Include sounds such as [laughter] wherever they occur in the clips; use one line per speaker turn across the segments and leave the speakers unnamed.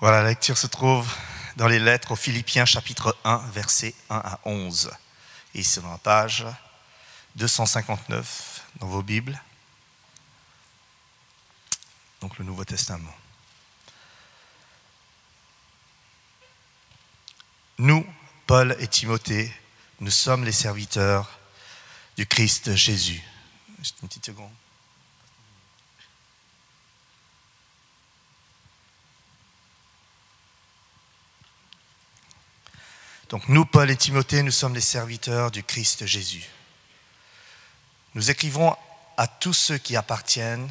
Voilà, la lecture se trouve dans les lettres aux Philippiens chapitre 1, versets 1 à 11. Et c'est dans la page 259 dans vos Bibles. Donc le Nouveau Testament. Nous, Paul et Timothée, nous sommes les serviteurs du Christ Jésus. Juste une petite seconde. Donc nous, Paul et Timothée, nous sommes les serviteurs du Christ Jésus. Nous écrivons à tous ceux qui appartiennent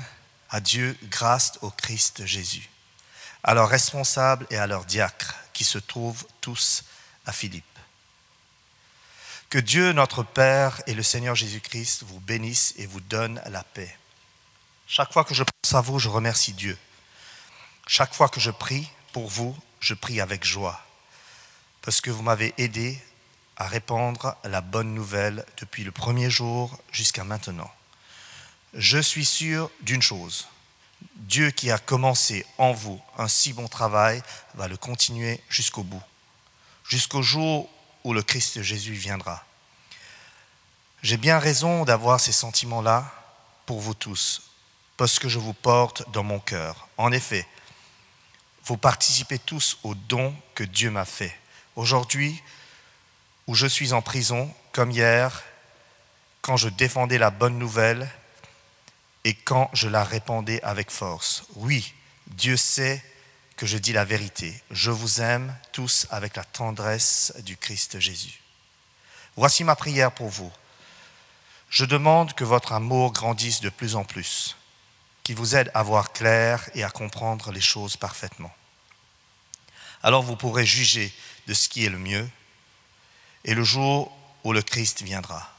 à Dieu grâce au Christ Jésus, à leurs responsables et à leurs diacres qui se trouvent tous à Philippe. Que Dieu notre Père et le Seigneur Jésus-Christ vous bénissent et vous donnent la paix. Chaque fois que je pense à vous, je remercie Dieu. Chaque fois que je prie pour vous, je prie avec joie parce que vous m'avez aidé à répandre la bonne nouvelle depuis le premier jour jusqu'à maintenant. Je suis sûr d'une chose, Dieu qui a commencé en vous un si bon travail va le continuer jusqu'au bout, jusqu'au jour où le Christ Jésus viendra. J'ai bien raison d'avoir ces sentiments-là pour vous tous, parce que je vous porte dans mon cœur. En effet, vous participez tous au don que Dieu m'a fait Aujourd'hui, où je suis en prison, comme hier, quand je défendais la bonne nouvelle et quand je la répandais avec force. Oui, Dieu sait que je dis la vérité. Je vous aime tous avec la tendresse du Christ Jésus. Voici ma prière pour vous. Je demande que votre amour grandisse de plus en plus, qu'il vous aide à voir clair et à comprendre les choses parfaitement. Alors vous pourrez juger de ce qui est le mieux, et le jour où le Christ viendra.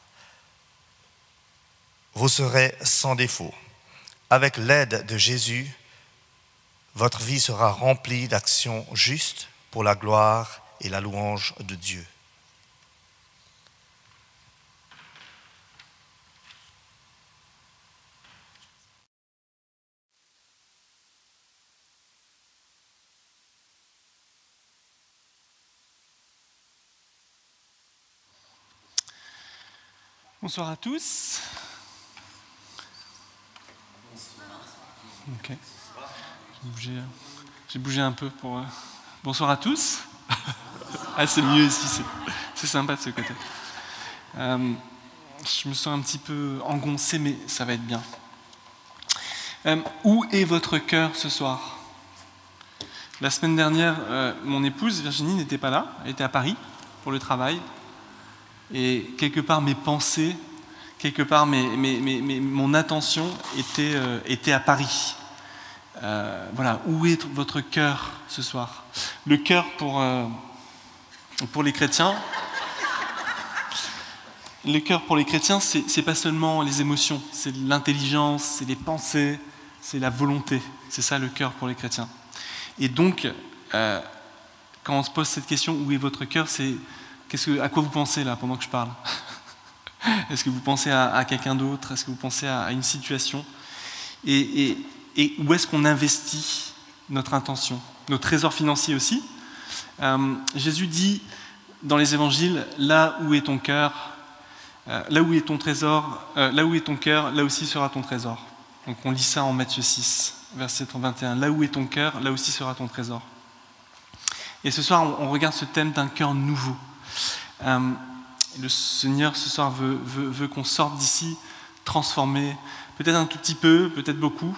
Vous serez sans défaut. Avec l'aide de Jésus, votre vie sera remplie d'actions justes pour la gloire et la louange de Dieu.
Bonsoir à tous. J'ai bougé, un peu pour. Euh, bonsoir à tous. [laughs] ah, c'est mieux ici, c'est sympa de ce côté. Euh, je me sens un petit peu engoncé, mais ça va être bien. Euh, où est votre cœur ce soir? La semaine dernière, mon épouse Virginie n'était pas là, elle était à Paris pour le travail. Et quelque part, mes pensées, quelque part, mon attention était, euh, était à Paris. Euh, voilà, où est votre cœur ce soir? Le cœur pour, euh, pour les chrétiens. Le cœur pour les chrétiens, c'est pas seulement les émotions, c'est l'intelligence, c'est les pensées, c'est la volonté. C'est ça le cœur pour les chrétiens. Et donc, quand on se pose cette question, où est votre cœur, c'est à quoi vous pensez là pendant que je parle [laughs] Est-ce que vous pensez à, quelqu'un d'autre? Est-ce que vous pensez à, une situation? Et, où est-ce qu'on investit notre intention? Nos trésors financiers aussi. Euh, Jésus dit dans les évangiles, là où est ton cœur, euh, là où est ton trésor, euh, là où est ton cœur, là aussi sera ton trésor. Donc on lit ça en Matthieu 6, verset 21. Là où est ton cœur, là aussi sera ton trésor. Et ce soir, on regarde ce thème d'un cœur nouveau. Euh, le Seigneur ce soir veut, qu'on sorte d'ici transformé, peut-être un tout petit peu, peut-être beaucoup,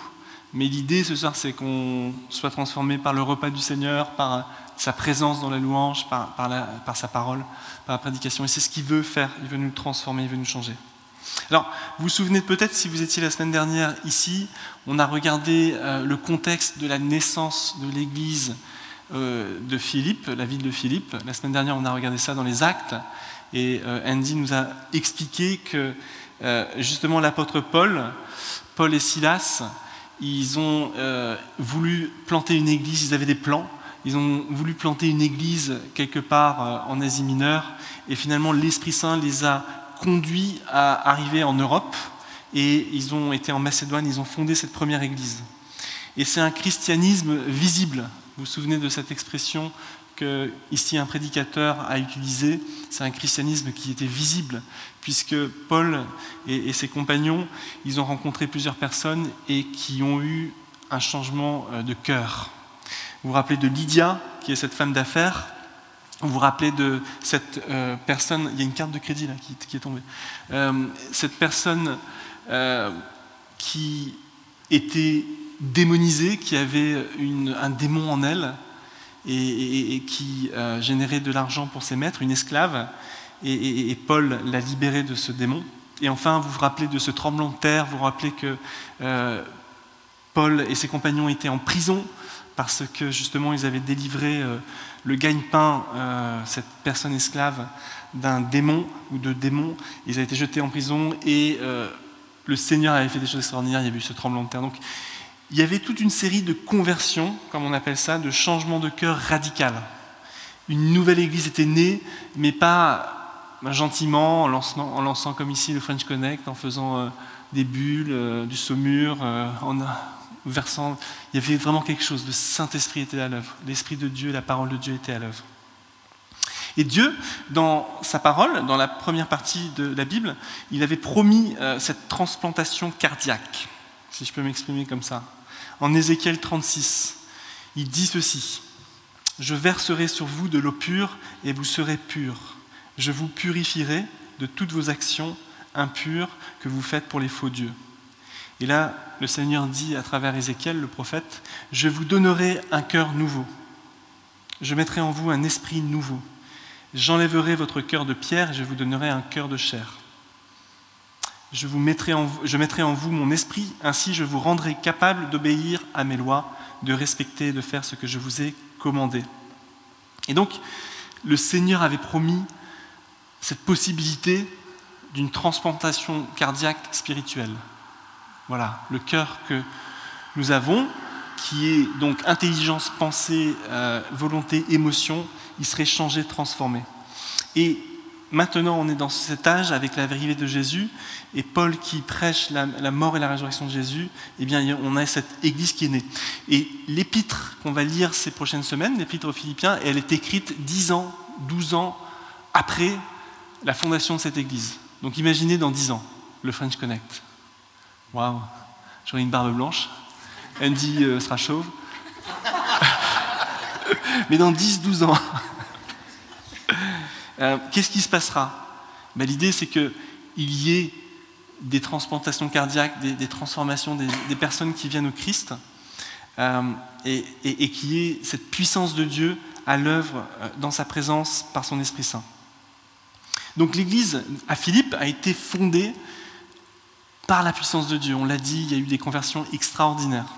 mais l'idée ce soir c'est qu'on soit transformé par le repas du Seigneur, par sa présence dans la louange, par, sa parole, par la prédication. Et c'est ce qu'il veut faire, il veut nous transformer, il veut nous changer. Alors, vous vous souvenez peut-être, si vous étiez la semaine dernière ici, on a regardé euh, le contexte de la naissance de l'Église de Philippe, la ville de Philippe. La semaine dernière, on a regardé ça dans les actes, et euh, Andy nous a expliqué que euh, justement l'apôtre Paul, Paul et Silas, ils ont voulu planter une église, ils avaient des plans, ils ont voulu planter une église quelque part en Asie mineure, et finalement l'Esprit Saint les a conduits à arriver en Europe, et ils ont été en Macédoine, ils ont fondé cette première église. Et c'est un christianisme visible, Vous vous souvenez de cette expression que ici un prédicateur a utilisée? C'est un christianisme qui était visible, puisque Paul et, ses compagnons, ils ont rencontré plusieurs personnes et qui ont eu un changement euh, de cœur. Vous vous rappelez de Lydia, qui est cette femme d'affaires? Vous vous rappelez de cette euh, personne, il y a une carte de crédit là qui, est tombée, euh, cette personne qui était démonisée, qui avait un démon en elle et, qui euh, générait de l'argent pour ses maîtres, une esclave, et, Paul l'a libérée de ce démon. Et enfin, vous vous rappelez de ce tremblement de terre, vous vous rappelez que euh, Paul et ses compagnons étaient en prison parce que justement ils avaient délivré euh, le gagne-pain, cette personne esclave, d'un démon ou de démons. Ils avaient été jetés en prison et le Seigneur avait fait des choses extraordinaires, il y a eu ce tremblement de terre. Donc il y avait toute une série de conversions, comme on appelle ça, de changements de cœur radical. Une nouvelle église était née, mais pas ben, gentiment, en lançant, comme ici le French Connect, en faisant euh, des bulles, euh, du saumur, euh, en versant. Il y avait vraiment quelque chose. Le Saint-Esprit était à l'œuvre. L'Esprit de Dieu, la parole de Dieu était à l'œuvre. Et Dieu, dans sa parole, dans la première partie de la Bible, il avait promis cette transplantation cardiaque, si je peux m'exprimer comme ça en Ézéchiel 36. Il dit ceci, Je verserai sur vous de l'eau pure et vous serez purs. Je vous purifierai de toutes vos actions impures que vous faites pour les faux dieux. Et là, le Seigneur dit à travers Ézéchiel, le prophète, Je vous donnerai un cœur nouveau. Je mettrai en vous un esprit nouveau. J'enlèverai votre cœur de pierre et je vous donnerai un cœur de chair je, vous mettrai en, je mettrai en vous mon esprit, ainsi je vous rendrai capable d'obéir à mes lois, de respecter et de faire ce que je vous ai commandé. Et donc, le Seigneur avait promis cette possibilité d'une transplantation cardiaque spirituelle. Voilà, le cœur que nous avons, qui est donc intelligence, pensée, euh, volonté, émotion, il serait changé, transformé. Et Maintenant, on est dans cet âge avec la vérité de Jésus, et Paul qui prêche la, mort et la résurrection de Jésus, eh bien, on a cette église qui est née. Et l'épître qu'on va lire ces prochaines semaines, l'épître aux Philippiens, elle est écrite 10 ans, 12 ans après la fondation de cette église. Donc imaginez dans 10 ans, le French Connect. Waouh, j'aurai une barbe blanche, Andy euh, sera chauve. [laughs] Mais dans 10-12 ans, euh, qu'est-ce qui se passera? Ben, L'idée, c'est qu'il y ait des transplantations cardiaques, des, transformations, des, personnes qui viennent au Christ, euh, et, qu'il y ait cette puissance de Dieu à l'œuvre euh, dans sa présence par son Esprit Saint. Donc l'Église à Philippe a été fondée par la puissance de Dieu. On l'a dit, il y a eu des conversions extraordinaires.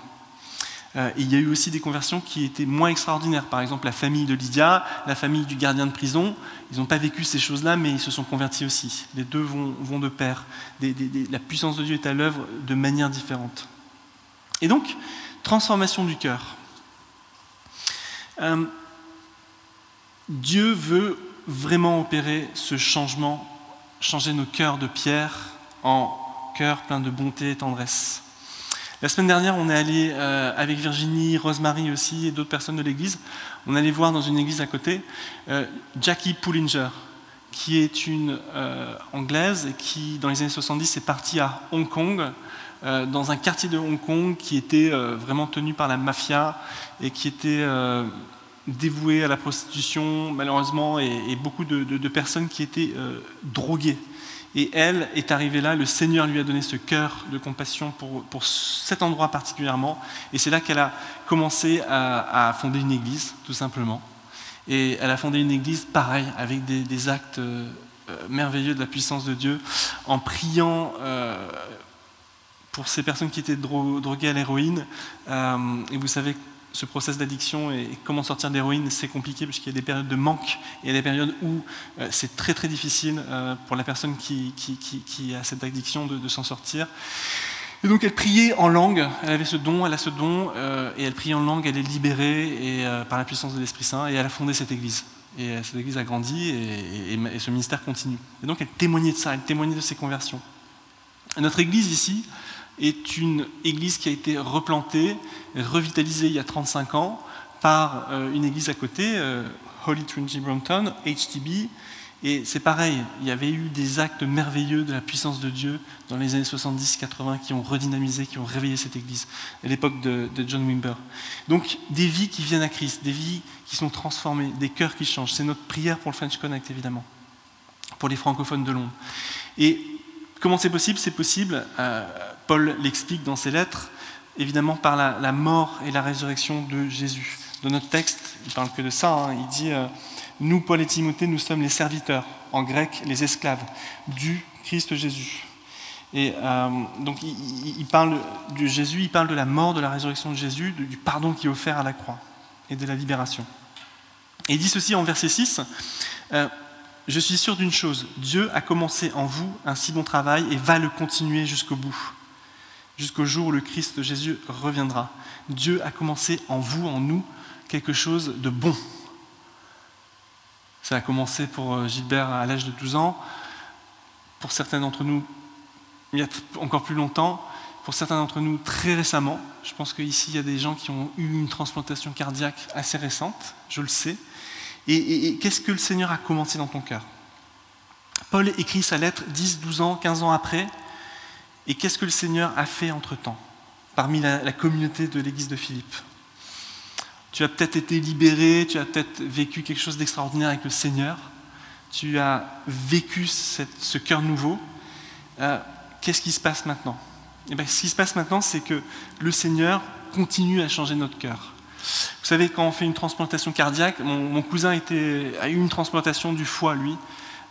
Euh, il y a eu aussi des conversions qui étaient moins extraordinaires. Par exemple, la famille de Lydia, la famille du gardien de prison, ils n'ont pas vécu ces choses-là, mais ils se sont convertis aussi. Les deux vont, de pair. la puissance de Dieu est à l'œuvre de manière différente. Et donc, transformation du cœur. Euh, Dieu veut vraiment opérer ce changement, changer nos cœurs de pierre en cœurs pleins de bonté et tendresse. La semaine dernière, on est allé euh, avec Virginie, Rosemary aussi et d'autres personnes de l'église. On allait voir dans une église à côté euh, Jackie Pullinger, qui est une euh, anglaise qui, dans les années 70, est partie à Hong Kong, dans un quartier de Hong Kong qui était vraiment tenu par la mafia et qui était dévoué à la prostitution, malheureusement, et, beaucoup de, personnes qui étaient droguées et elle est arrivée là, le Seigneur lui a donné ce cœur de compassion pour, pour cet endroit particulièrement. Et c'est là qu'elle a commencé à, fonder une église, tout simplement. Et elle a fondé une église, pareil, avec des, actes euh, merveilleux de la puissance de Dieu, en priant euh, pour ces personnes qui étaient droguées à l'héroïne. Euh, et vous savez ce process d'addiction et comment sortir d'héroïne, c'est compliqué parce qu'il y a des périodes de manque, il y a des périodes où euh, c'est très très difficile euh, pour la personne qui, a cette addiction de, s'en sortir. Et donc elle priait en langue, elle avait ce don, elle a ce don, euh, et elle priait en langue, elle est libérée et, par la puissance de l'Esprit Saint, et elle a fondé cette église. Et cette église a grandi et, ce ministère continue. Et donc elle témoignait de ça, elle témoignait de ses conversions. notre église ici, est une église qui a été replantée, revitalisée il y a 35 ans par une église à côté, Holy Trinity Brompton, HTB, et c'est pareil, il y avait eu des actes merveilleux de la puissance de Dieu dans les années 70-80 qui ont redynamisé, qui ont réveillé cette église, à l'époque de, John Wimber. Donc des vies qui viennent à Christ, des vies qui sont transformées, des cœurs qui changent. C'est notre prière pour le French Connect, évidemment, pour les francophones de Londres. Et comment c'est possible? C'est possible, euh, Paul l'explique dans ses lettres, évidemment par la, mort et la résurrection de Jésus. Dans notre texte, il ne parle que de ça, hein. il dit... Euh, nous, Paul et Timothée, nous sommes les serviteurs, en grec les esclaves, du Christ Jésus. Et euh, donc il, parle de Jésus, il parle de la mort, de la résurrection de Jésus, du pardon qui est offert à la croix et de la libération. Et il dit ceci en verset 6, euh, Je suis sûr d'une chose, Dieu a commencé en vous un si bon travail et va le continuer jusqu'au bout, jusqu'au jour où le Christ Jésus reviendra. Dieu a commencé en vous, en nous, quelque chose de bon. Ça a commencé pour euh, Gilbert à l'âge de 12 ans. Pour certains d'entre nous, il y a encore plus longtemps. Pour certains d'entre nous, très récemment. Je pense qu'ici, il y a des gens qui ont eu une transplantation cardiaque assez récente, je le sais. Et, qu'est-ce que le Seigneur a commencé dans ton cœur? Paul écrit sa lettre 10, 12 ans, 15 ans après. Et qu'est-ce que le Seigneur a fait entre-temps, parmi la communauté de l'église de Philippe? Tu as peut-être été libéré, tu as peut-être vécu quelque chose d'extraordinaire avec le Seigneur, tu as vécu ce cœur nouveau. Euh, qu'est-ce qui se passe maintenant? Eh bien, Ce qui se passe maintenant, c'est que le Seigneur continue à changer notre cœur. Vous savez, quand on fait une transplantation cardiaque, mon, cousin a eu une transplantation du foie, lui,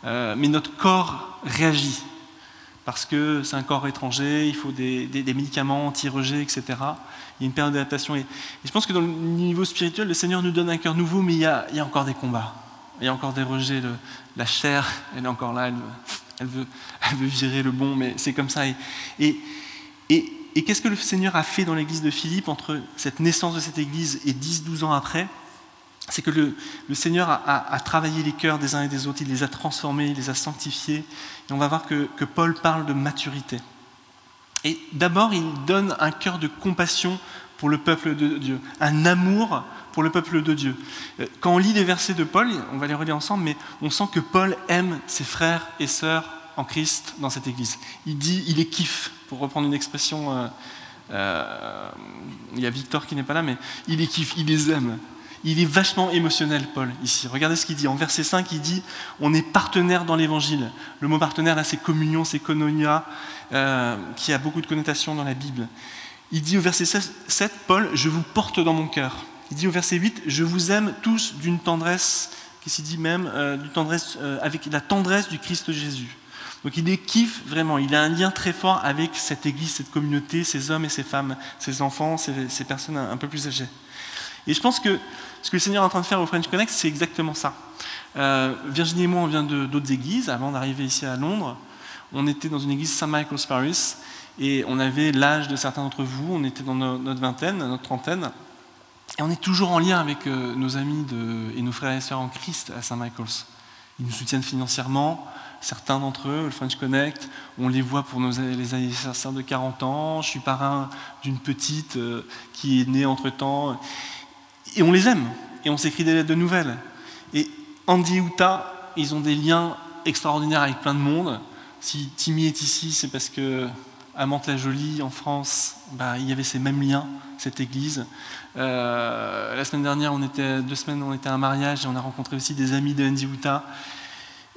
euh, mais notre corps réagit parce que c'est un corps étranger, il faut des, médicaments anti-rejet, etc. Il y a une période d'adaptation. Et, je pense que dans le niveau spirituel, le Seigneur nous donne un cœur nouveau, mais il y a, encore des combats. Il y a encore des rejets. la chair, elle est encore là, elle veut, virer le bon, mais c'est comme ça. Et, et qu'est-ce que le Seigneur a fait dans l'église de Philippe entre cette naissance de cette église et 10-12 ans après? C'est que le, Seigneur a, travaillé les cœurs des uns et des autres, il les a transformés, il les a sanctifiés. Et on va voir que, Paul parle de maturité. Et d'abord, il donne un cœur de compassion pour le peuple de Dieu, un amour pour le peuple de Dieu. Euh, quand on lit les versets de Paul, on va les relire ensemble, mais on sent que Paul aime ses frères et sœurs en Christ dans cette église. Il dit, il est kiff, pour reprendre une expression, euh, euh, il y a Victor qui n'est pas là, mais il est kiff, il les aime. Il est vachement émotionnel, Paul, ici. Regardez ce qu'il dit. En verset 5, il dit On est partenaire dans l'évangile. Le mot partenaire, là, c'est communion, c'est kononia, euh, qui a beaucoup de connotations dans la Bible. Il dit au verset 7, Paul Je vous porte dans mon cœur. Il dit au verset 8 Je vous aime tous d'une tendresse, qui s'y dit même, euh, tendresse, euh, avec la tendresse du Christ Jésus. Donc il est kiff vraiment, il a un lien très fort avec cette église, cette communauté, ces hommes et ces femmes, ces enfants, ces personnes un peu plus âgées. Et je pense que ce que le Seigneur est en train de faire au French Connect, c'est exactement ça. Euh, Virginie et moi, on vient d'autres églises. Avant d'arriver ici à Londres, on était dans une église St. Michael's Paris et on avait l'âge de certains d'entre vous. On était dans notre vingtaine, notre trentaine. Et on est toujours en lien avec euh, nos amis et nos frères et sœurs en Christ à St. Michael's. Ils nous soutiennent financièrement. Certains d'entre eux, le French Connect, on les voit pour nos, les anniversaires de 40 ans. Je suis parrain d'une petite euh, qui est née entre-temps. Et on les aime, et on s'écrit des lettres de nouvelles. Et Andy et Uta, ils ont des liens extraordinaires avec plein de monde. Si Timmy est ici, c'est parce que à Mantes-la-Jolie, en France, bah, il y avait ces mêmes liens, cette église. Euh, la semaine dernière, on était, deux semaines, on était à un mariage et on a rencontré aussi des amis de Andy Uta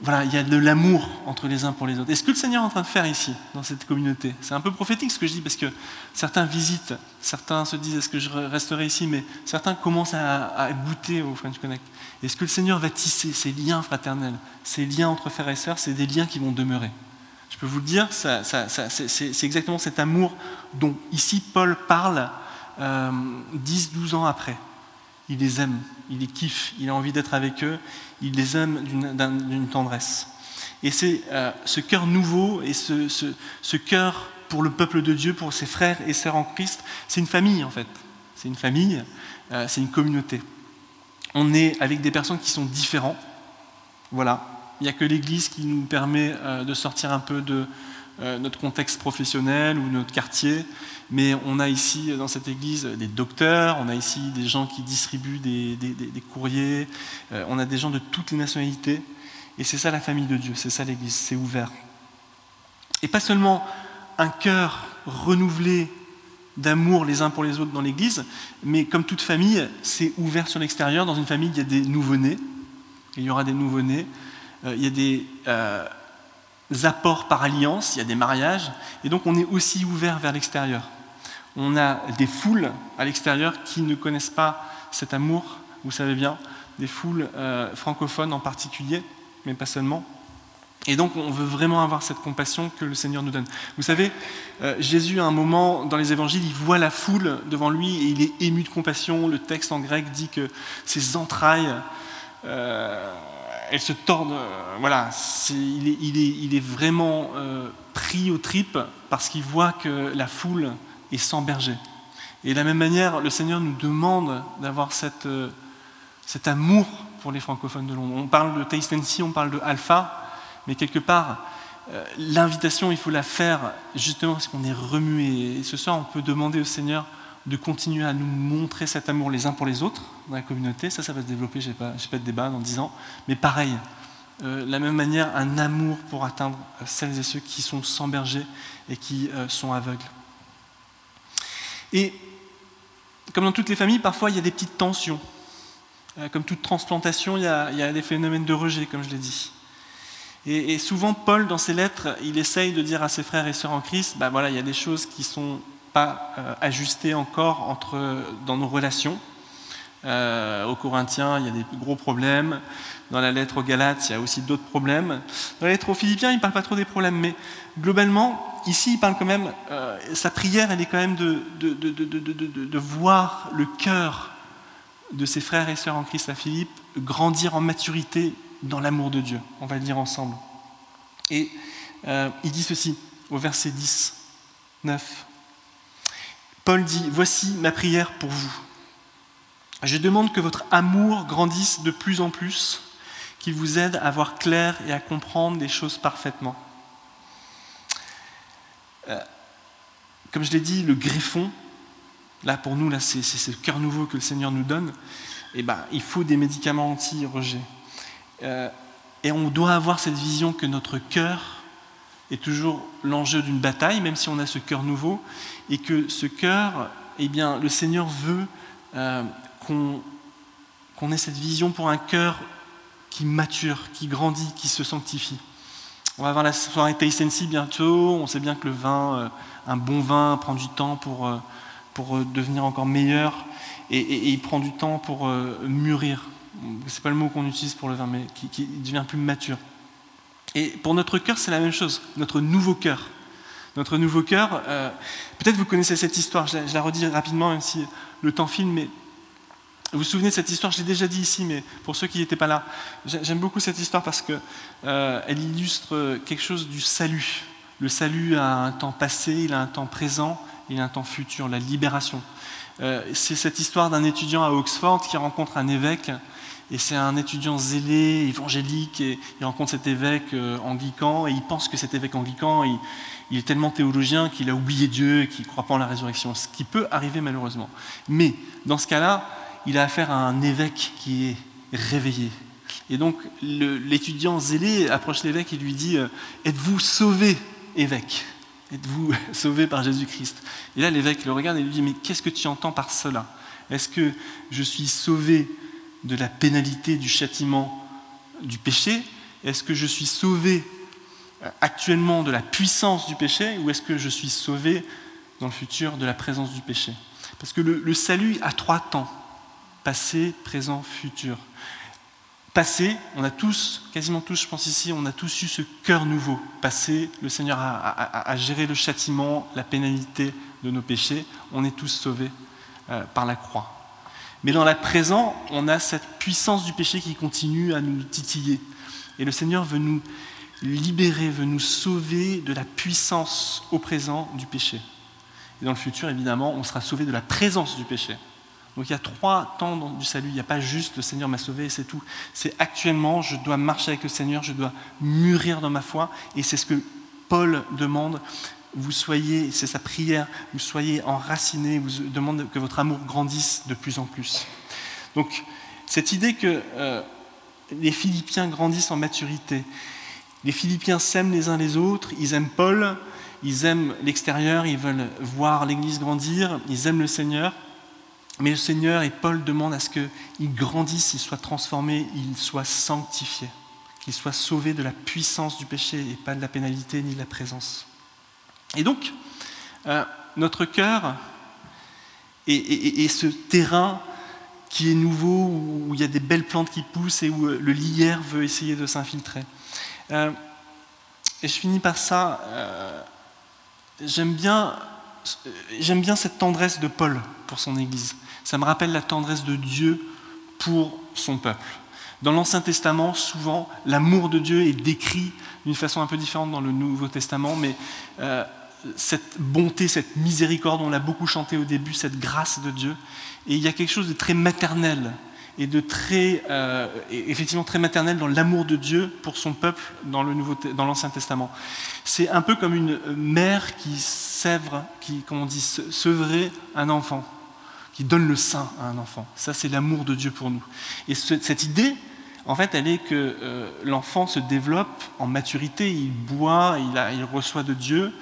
voilà, il y a de l'amour entre les uns pour les autres. Et ce que le Seigneur est en train de faire ici, dans cette communauté, c'est un peu prophétique ce que je dis, parce que certains visitent, certains se disent est-ce que je resterai ici, mais certains commencent à, goûter au French Connect. Et ce que le Seigneur va tisser, ces liens fraternels, ces liens entre frères et sœurs, c'est des liens qui vont demeurer. Je peux vous le dire, c'est exactement cet amour dont ici Paul parle euh, 10-12 ans après. Il les aime, il les kiffe, il a envie d'être avec eux, il les aime d'une tendresse. Et c'est euh, ce cœur nouveau et ce, cœur pour le peuple de Dieu, pour ses frères et sœurs en Christ, c'est une famille en fait. C'est une famille, euh, c'est une communauté. On est avec des personnes qui sont différentes. Voilà. Il n'y a que l'Église qui nous permet euh, de sortir un peu de, notre contexte professionnel ou notre quartier, mais on a ici dans cette église des docteurs, on a ici des gens qui distribuent des, courriers, euh, on a des gens de toutes les nationalités, et c'est ça la famille de Dieu, c'est ça l'église, c'est ouvert. Et pas seulement un cœur renouvelé d'amour les uns pour les autres dans l'église, mais comme toute famille, c'est ouvert sur l'extérieur. Dans une famille, il y a des nouveau-nés, il y aura des nouveau-nés, euh, il y a des euh, apports par alliance, il y a des mariages, et donc on est aussi ouvert vers l'extérieur. On a des foules à l'extérieur qui ne connaissent pas cet amour, vous savez bien, des foules euh, francophones en particulier, mais pas seulement. Et donc on veut vraiment avoir cette compassion que le Seigneur nous donne. Vous savez, euh, Jésus à un moment dans les évangiles, il voit la foule devant lui et il est ému de compassion. Le texte en grec dit que ses entrailles, euh, elles se tordent. Euh, voilà, il, est, vraiment pris aux tripes parce qu'il voit que la foule est sans berger. Et de la même manière, le Seigneur nous demande d'avoir cet amour pour les francophones de Londres. On parle de Taste on parle de Alpha. Mais quelque part, euh, l'invitation, il faut la faire justement parce qu'on est remué. Et ce soir, on peut demander au Seigneur de continuer à nous montrer cet amour les uns pour les autres dans la communauté. Ça, ça va se développer, je n'ai pas, pas, de débat dans dix ans. Mais pareil, euh, de la même manière, un amour pour atteindre celles et ceux qui sont sans berger et qui euh, sont aveugles. Et comme dans toutes les familles, parfois il y a des petites tensions. comme toute transplantation, il y, a, il y a des phénomènes de rejet, comme je l'ai dit. Et, souvent, Paul, dans ses lettres, il essaye de dire à ses frères et sœurs en Christ, bah voilà, il y a des choses qui sont pas euh, ajustées encore entre, dans nos relations. Euh, aux Corinthiens, il y a des gros problèmes. Dans la lettre aux Galates, il y a aussi d'autres problèmes. Dans la lettre aux Philippiens, il ne parle pas trop des problèmes, mais globalement, ici, il parle quand même, euh, sa prière, elle est quand même de, de, de, de voir le cœur de ses frères et sœurs en Christ à Philippe grandir en maturité dans l'amour de Dieu. On va le dire ensemble. Et euh, il dit ceci au verset 10, 9. Paul dit, Voici ma prière pour vous. Je demande que votre amour grandisse de plus en plus, qu'il vous aide à voir clair et à comprendre des choses parfaitement. Euh, comme je l'ai dit, le greffon, là pour nous, là, c'est, ce cœur nouveau que le Seigneur nous donne, eh ben, il faut des médicaments anti-rejet. Euh, et on doit avoir cette vision que notre cœur est toujours l'enjeu d'une bataille, même si on a ce cœur nouveau, et que ce cœur, eh bien, le Seigneur veut euh, qu'on ait cette vision pour un cœur qui mature, qui grandit, qui se sanctifie. On va avoir la soirée Taste bientôt. On sait bien que le vin, euh, un bon vin, prend du temps pour, pour devenir encore meilleur et, et, il prend du temps pour mûrir c'est pas le mot qu'on utilise pour le vin, mais qui, devient plus mature. Et pour notre cœur, c'est la même chose, notre nouveau cœur. Notre nouveau cœur, euh, peut-être vous connaissez cette histoire, je la, redis rapidement, même si le temps file, mais vous vous souvenez de cette histoire, je l'ai déjà dit ici, mais pour ceux qui n'étaient pas là, j'aime beaucoup cette histoire parce qu'elle euh, illustre quelque chose du salut. Le salut a un temps passé, il a un temps présent, il a un temps futur, la libération. Euh, c'est cette histoire d'un étudiant à Oxford qui rencontre un évêque et c'est un étudiant zélé, évangélique, et il rencontre cet évêque euh, anglican, et il pense que cet évêque anglican, il, est tellement théologien qu'il a oublié Dieu et qu'il ne croit pas en la résurrection, ce qui peut arriver malheureusement. Mais dans ce cas-là, il a affaire à un évêque qui est réveillé. Et donc l'étudiant zélé approche l'évêque et lui dit euh, Êtes-vous sauvé, évêque? Êtes-vous [laughs] sauvé par Jésus-Christ? Et là, l'évêque le regarde et lui dit Mais qu'est-ce que tu entends par cela? Est-ce que je suis sauvé de la pénalité, du châtiment du péché Est-ce que je suis sauvé euh, actuellement de la puissance du péché ou est-ce que je suis sauvé dans le futur de la présence du péché? Parce que le, salut a trois temps, passé, présent, futur. Passé, on a tous, quasiment tous, je pense ici, on a tous eu ce cœur nouveau. Passé, le Seigneur a, géré le châtiment, la pénalité de nos péchés. On est tous sauvés euh, par la croix. Mais dans la présent, on a cette puissance du péché qui continue à nous titiller. Et le Seigneur veut nous libérer, veut nous sauver de la puissance au présent du péché. Et dans le futur, évidemment, on sera sauvé de la présence du péché. Donc il y a trois temps du salut. Il n'y a pas juste le Seigneur m'a sauvé et c'est tout. C'est actuellement, je dois marcher avec le Seigneur, je dois mûrir dans ma foi. Et c'est ce que Paul demande, vous soyez, c'est sa prière, vous soyez enracinés, vous demande que votre amour grandisse de plus en plus. Donc, cette idée que euh, les Philippiens grandissent en maturité, les Philippiens s'aiment les uns les autres, ils aiment Paul, ils aiment l'extérieur, ils veulent voir l'Église grandir, ils aiment le Seigneur, mais le Seigneur et Paul demandent à ce qu'ils grandissent, ils soient transformés, ils soient sanctifiés, qu'ils soient sauvés de la puissance du péché et pas de la pénalité ni de la présence. Et donc, euh, notre cœur et, ce terrain qui est nouveau, où il y a des belles plantes qui poussent et où euh, le lierre veut essayer de s'infiltrer. Euh, et je finis par ça. j'aime bien, bien cette tendresse de Paul pour son Église. Ça me rappelle la tendresse de Dieu pour son peuple. Dans l'Ancien Testament, souvent, l'amour de Dieu est décrit d'une façon un peu différente dans le Nouveau Testament, mais cette bonté, cette miséricorde, on l'a beaucoup chanté au début, cette grâce de Dieu. Et il y a quelque chose de très maternel et de très, euh, effectivement très maternel dans l'amour de Dieu pour son peuple dans, le Nouveau, dans l'Ancien Testament. C'est un peu comme une mère qui sèvre, qui, comment on dit, sevrer un enfant qui donne le sein à un enfant. Ça, c'est l'amour de Dieu pour nous. Et cette idée, en fait, elle est que euh, l'enfant se développe en maturité, il boit, il, reçoit de Dieu,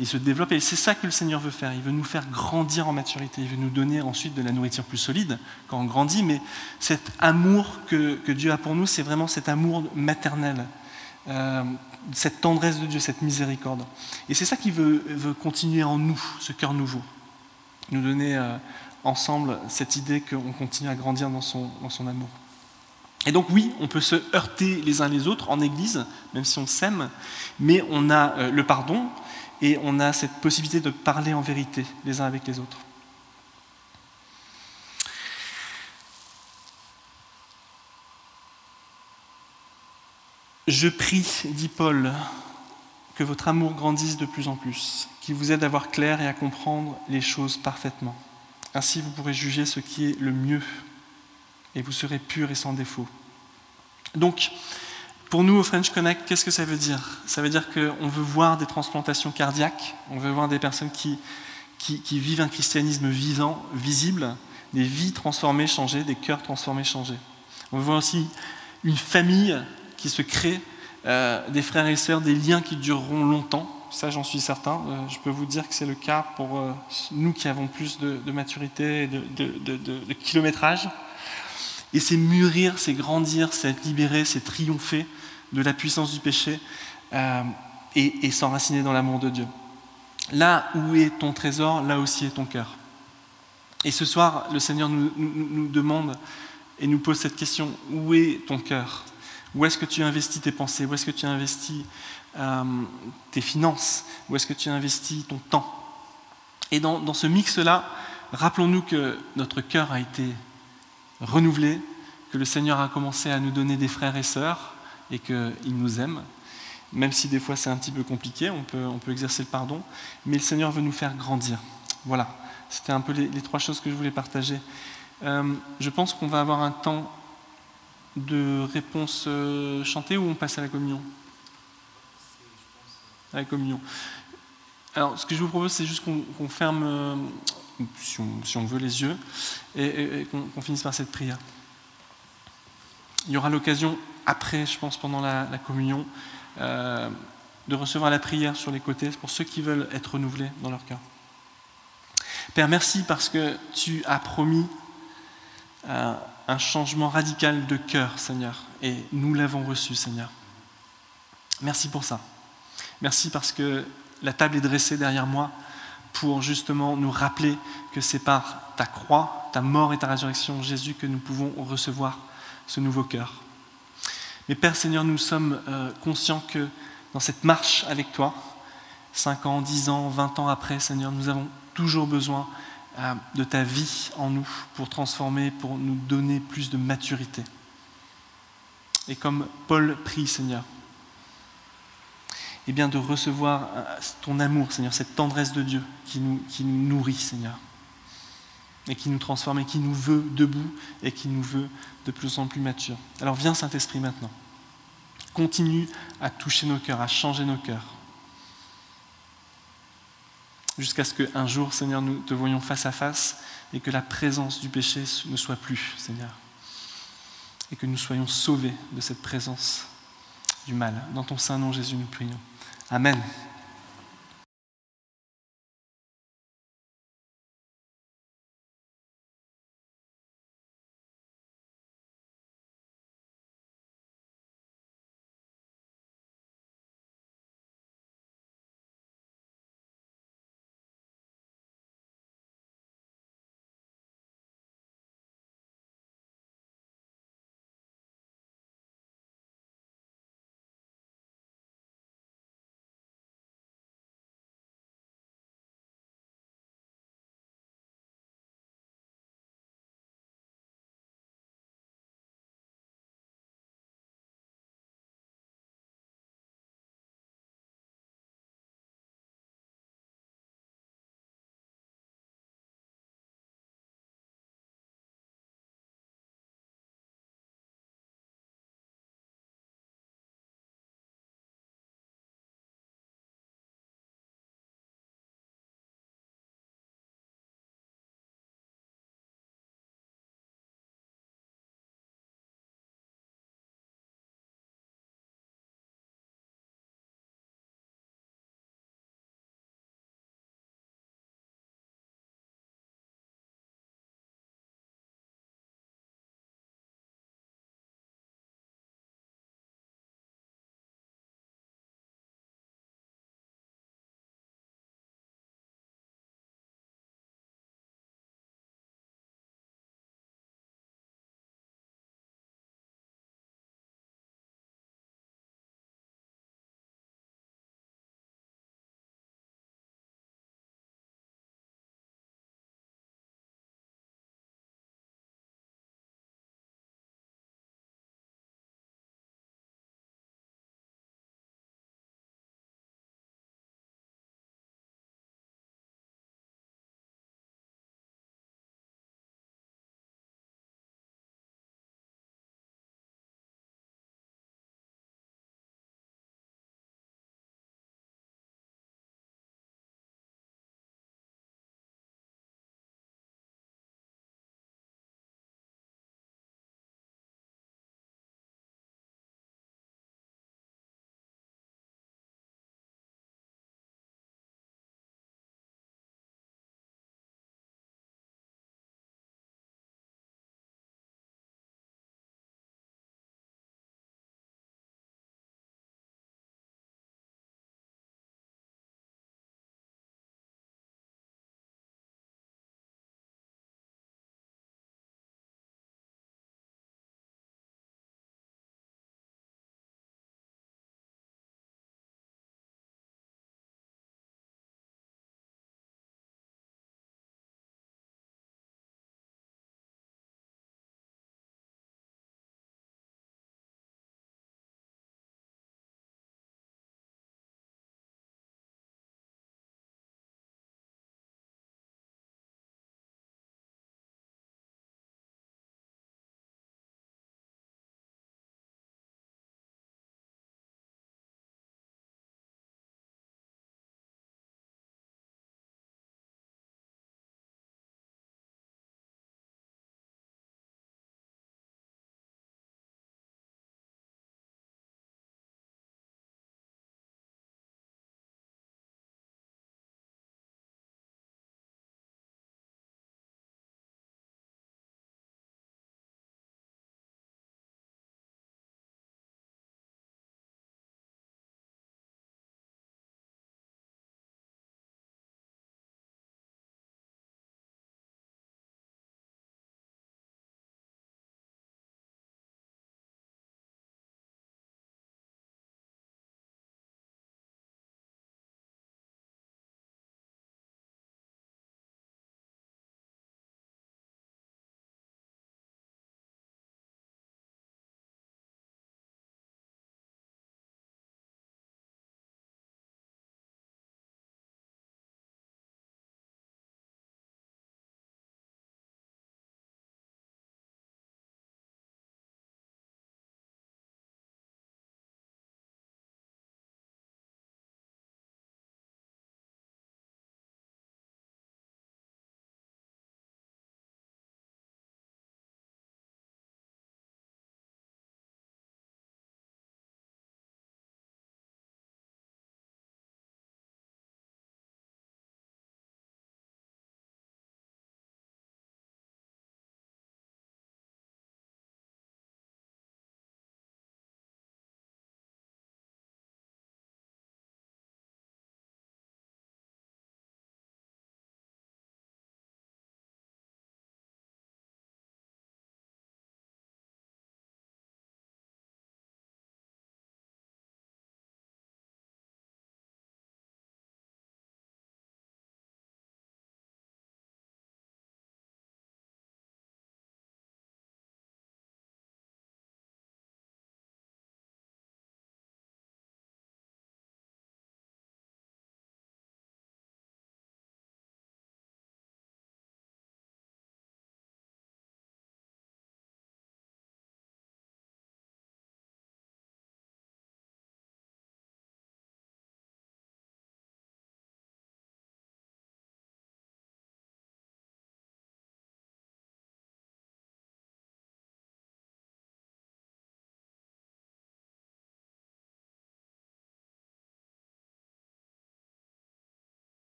il se développe, et c'est ça que le Seigneur veut faire. Il veut nous faire grandir en maturité, il veut nous donner ensuite de la nourriture plus solide quand on grandit, mais cet amour que, Dieu a pour nous, c'est vraiment cet amour maternel. Euh, cette tendresse de Dieu, cette miséricorde. Et c'est ça qui veut, continuer en nous, ce cœur nouveau. Nous donner euh, ensemble cette idée qu'on continue à grandir dans son, dans son amour. Et donc oui, on peut se heurter les uns les autres en Église, même si on s'aime, mais on a euh, le pardon et on a cette possibilité de parler en vérité les uns avec les autres. Je prie, dit Paul, que votre amour grandisse de plus en plus, qu'il vous aide à voir clair et à comprendre les choses parfaitement ainsi, vous pourrez juger ce qui est le mieux et vous serez pur et sans défaut. Donc, pour nous au French Connect, qu'est-ce que ça veut dire? Ça veut dire qu'on veut voir des transplantations cardiaques, on veut voir des personnes qui, qui, vivent un christianisme vivant, visible, des vies transformées, changées, des cœurs transformés, changés. On veut voir aussi une famille qui se crée, euh, des frères et sœurs, des liens qui dureront longtemps, ça j'en suis certain. Euh, je peux vous dire que c'est le cas pour euh, nous qui avons plus de, maturité et de, kilométrage. Et c'est mûrir, c'est grandir, c'est être libéré, c'est triompher de la puissance du péché euh, et, s'enraciner dans l'amour de Dieu. Là où est ton trésor, là aussi est ton cœur. Et ce soir, le Seigneur nous, demande et nous pose cette question, où est ton cœur? Où est-ce que tu investis tes pensées? Où est-ce que tu investis euh, tes finances? Où est-ce que tu investis ton temps? Et dans, ce mix-là, rappelons-nous que notre cœur a été renouvelé, que le Seigneur a commencé à nous donner des frères et sœurs et qu'il nous aime. Même si des fois c'est un petit peu compliqué, on peut, exercer le pardon, mais le Seigneur veut nous faire grandir. Voilà, c'était un peu les, trois choses que je voulais partager. Euh, je pense qu'on va avoir un temps de réponse euh, chantée ou on passe à la communion? La communion. Alors, ce que je vous propose, c'est juste qu'on ferme, euh, si, on, veut, les yeux et, qu'on finisse par cette prière. Il y aura l'occasion, après, je pense, pendant la, communion, euh, de recevoir la prière sur les côtés pour ceux qui veulent être renouvelés dans leur cœur. Père, merci parce que tu as promis euh, un changement radical de cœur, Seigneur, et nous l'avons reçu, Seigneur. Merci pour ça. Merci parce que la table est dressée derrière moi pour justement nous rappeler que c'est par ta croix, ta mort et ta résurrection, Jésus, que nous pouvons recevoir ce nouveau cœur. Mais Père Seigneur, nous sommes euh, conscients que dans cette marche avec toi, 5 ans, 10 ans, 20 ans après, Seigneur, nous avons toujours besoin euh, de ta vie en nous pour transformer, pour nous donner plus de maturité. Et comme Paul prie, Seigneur, et bien, de recevoir euh, ton amour, Seigneur, cette tendresse de Dieu qui nous, qui nous nourrit, Seigneur, et qui nous transforme, et qui nous veut debout, et qui nous veut de plus en plus matures. Alors viens, Saint-Esprit, maintenant continue à toucher nos cœurs, à changer nos cœurs. Jusqu'à ce qu'un jour, Seigneur, nous te voyons face à face et que la présence du péché ne soit plus, Seigneur. Et que nous soyons sauvés de cette présence du mal. Dans ton Saint-Nom, Jésus, nous prions. Amen.